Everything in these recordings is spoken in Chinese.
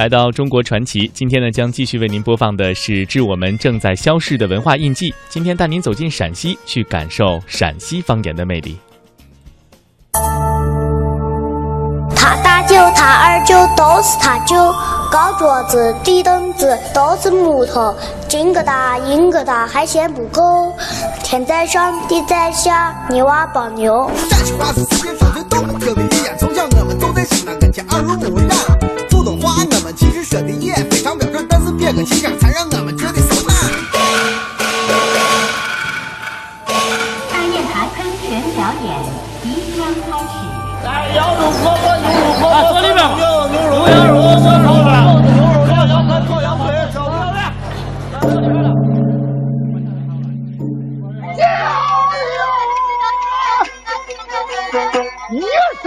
来到中国传奇，今天呢将继续为您播放的是致我们正在消逝的文化印记。今天带您走进陕西，去感受陕西方言的魅力。他大舅，他二舅，都是他舅。高桌子，低凳子，都是木头。金疙瘩，银疙瘩，还嫌不够。天在上，地在下，泥娃抱牛。来，羊肉火锅，牛肉火锅，啊，坐里面。牛肉羊肉，小炒饭，牛肉羊羊排，烤羊腿，小火锅。来，坐里面了。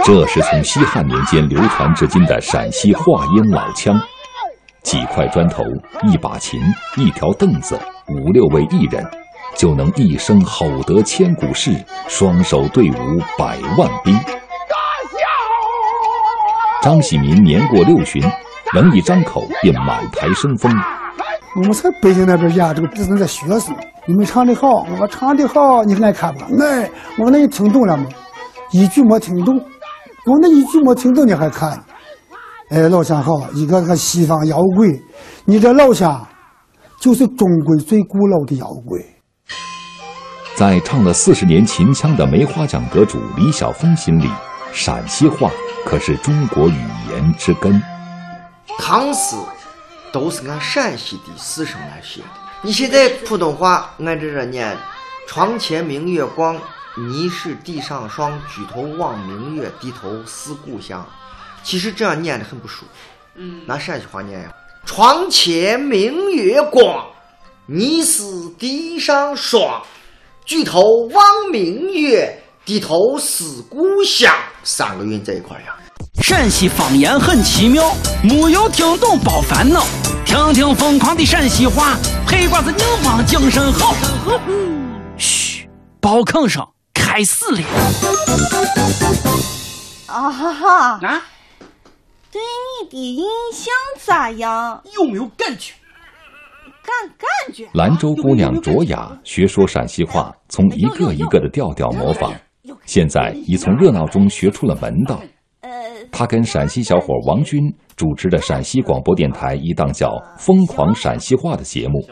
这是从西汉年间流传至今的陕西话音老腔，几块砖头、一把琴、一条凳子、五六位艺人，就能一声吼得千古事，双手对舞百万兵。张喜民年过六旬，能一张口便满台生风。我们在北京那边演这个只是在学生，你们唱的好，我唱的好，你爱看吧。那我那你听懂了吗？一句没听懂，我那一句没听懂你还看？哎，老乡好，一个个西方摇滚，你这老乡就是中国最古老的摇滚。在唱了四十年秦腔的梅花奖得主李晓峰心里，陕西话可是中国语言之根。唐诗都是按陕西的四声来写的。你现在普通话按这着念，床前明月光。疑是地上霜，举头望明月，低头思故乡。其实这样念的很不舒服。嗯，拿陕西话念呀：床前明月光，疑是地上霜，举头望明月，低头思故乡。三个韵在一块呀。陕西方言很奇妙，没有听懂别烦恼，听听疯狂的陕西话，黑瓜子硬邦精神好。嘘，包坑声。开始了！啊哈哈！啊，对你的印象咋样？有没有感觉？感感觉。兰州姑娘卓雅学说陕西话，从一个一个的调调模仿，现在已从热闹中学出了门道。呃她跟陕西小伙王军主持的陕西广播电台一档叫《疯狂陕西话》的节目，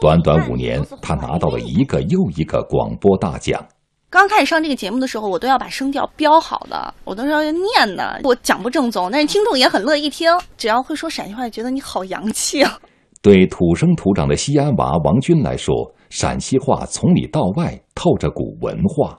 短短五年，她拿到了一个又一个广播大奖。刚开始上这个节目的时候，我都要把声调标好的，我都要念的。我讲不正宗，但是听众也很乐意听。只要会说陕西话，觉得你好洋气啊！对土生土长的西安娃王军来说，陕西话从里到外透着股文化。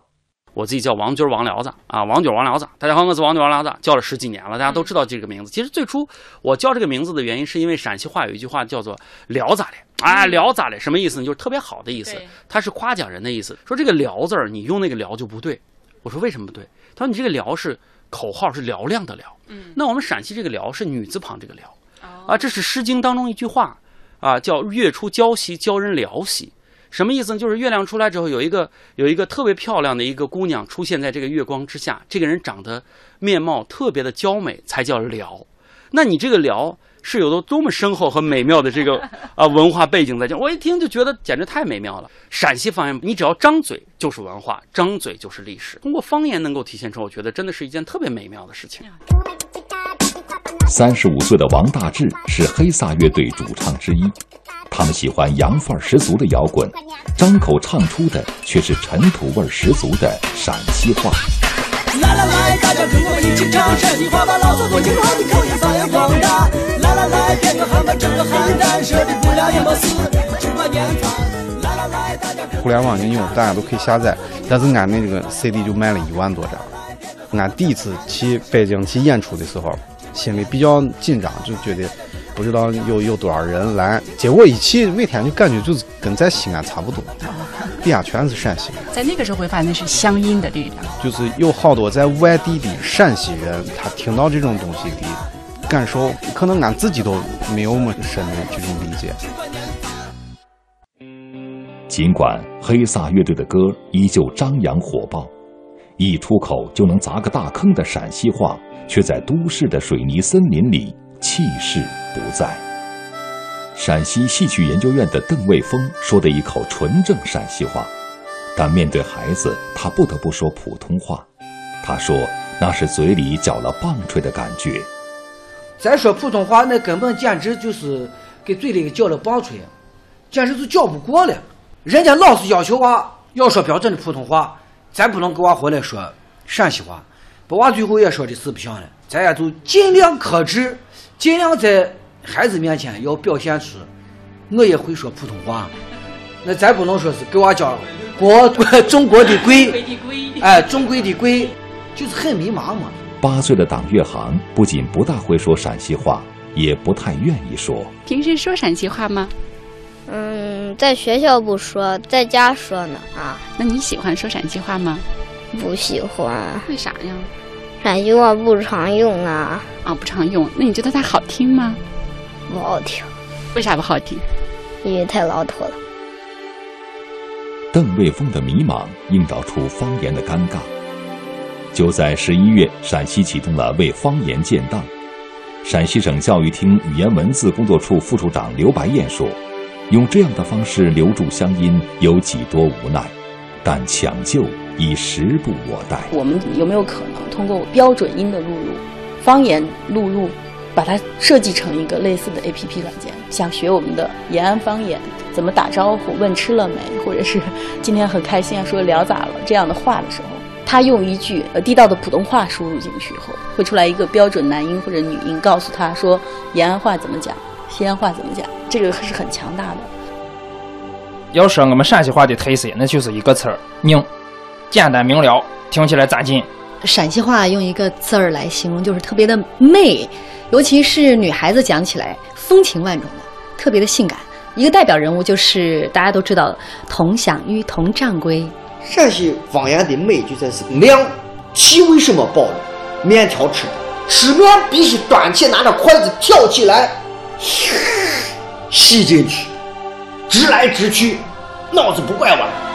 我自己叫王军王聊子啊，王军王聊子。大家好，我是王军王聊子，叫了十几年了，大家都知道这个名字。其实最初我叫这个名字的原因，是因为陕西话有一句话叫做“聊咋的”。啊，聊咋的？什么意思呢？就是特别好的意思，它是夸奖人的意思。说这个“聊”字儿，你用那个“聊”就不对。我说为什么不对？他说你这个“聊”是口号，是嘹亮的“嘹”。嗯，那我们陕西这个“聊”是女字旁这个“聊”。啊，这是《诗经》当中一句话啊，叫“月出娇兮，教人聊兮”。什么意思呢？就是月亮出来之后，有一个有一个特别漂亮的一个姑娘出现在这个月光之下，这个人长得面貌特别的娇美，才叫“聊”。那你这个“聊”。是有多多么深厚和美妙的这个啊文化背景在这，我一听就觉得简直太美妙了。陕西方言，你只要张嘴就是文化，张嘴就是历史。通过方言能够体现出，我觉得真的是一件特别美妙的事情。三十五岁的王大治是黑撒乐队主唱之一，他们喜欢洋范儿十足的摇滚，张口唱出的却是尘土味十足的陕西话。来来来，大家跟我一起唱陕西话，把老祖宗听好的口音发扬光大。来来来，变个汉版，整个汉丹，说的不了也没事，只管念唱。来来来，大家。互联网应用大家都可以下载，但是俺那这个 CD 就卖了一万多张。俺第一次去北京去演出的时候，心里比较紧张，就觉得不知道有有多少人来。结果一去，每天就感觉就是跟在西安差不多。底下全是陕西人，在那个时候会发现那是乡音的力量，就是有好多在外地的陕西人，他听到这种东西的感受，可能俺自己都没有么深的这种理解。尽管黑撒乐队的歌依旧张扬火爆，一出口就能砸个大坑的陕西话，却在都市的水泥森林里气势不在。陕西戏曲研究院的邓卫峰说的一口纯正陕西话，但面对孩子，他不得不说普通话。他说那是嘴里嚼了棒槌的感觉。再说普通话，那根本简直就是给嘴里嚼了棒槌，简直就嚼不过了。人家老师要求娃要说标准的普通话，再不能给娃回来说陕西话，把娃最后也说的是不像了。咱也就尽量克制，尽量在。孩子面前要表现出我也会说普通话，那咱不能说是给娃讲国 中国的贵，哎，中国的贵，就是很迷茫嘛。八岁的党月航不仅不大会说陕西话，也不太愿意说。平时说陕西话吗？嗯，在学校不说，在家说呢。啊，那你喜欢说陕西话吗？不喜欢。为啥呀？陕西话不常用啊。啊，不常用。那你觉得它好听吗？不好听，为啥不好听？因为太老土了。邓卫峰的迷茫映照出方言的尴尬。就在十一月，陕西启动了为方言建档。陕西省教育厅语言文字工作处副处长刘白燕说：“用这样的方式留住乡音，有几多无奈，但抢救已时不我待。”我们有没有可能通过标准音的录入，方言录入？把它设计成一个类似的 A P P 软件，想学我们的延安方言，怎么打招呼、问吃了没，或者是今天很开心啊，说聊咋了这样的话的时候，他用一句呃地道的普通话输入进去以后，会出来一个标准男音或者女音，告诉他说延安话怎么讲，西安话怎么讲，这个是很强大的。要说我们陕西话的特色，那就是一个词儿“拧”，简单明了，听起来扎劲。陕西话用一个字儿来形容，就是特别的媚。尤其是女孩子讲起来风情万种的，特别的性感。一个代表人物就是大家都知道的佟湘玉、佟掌柜。陕西方言的美就在是亮，气为什么暴面条吃，吃面必须端起拿着筷子挑起来，吸进去，直来直去，脑子不拐弯。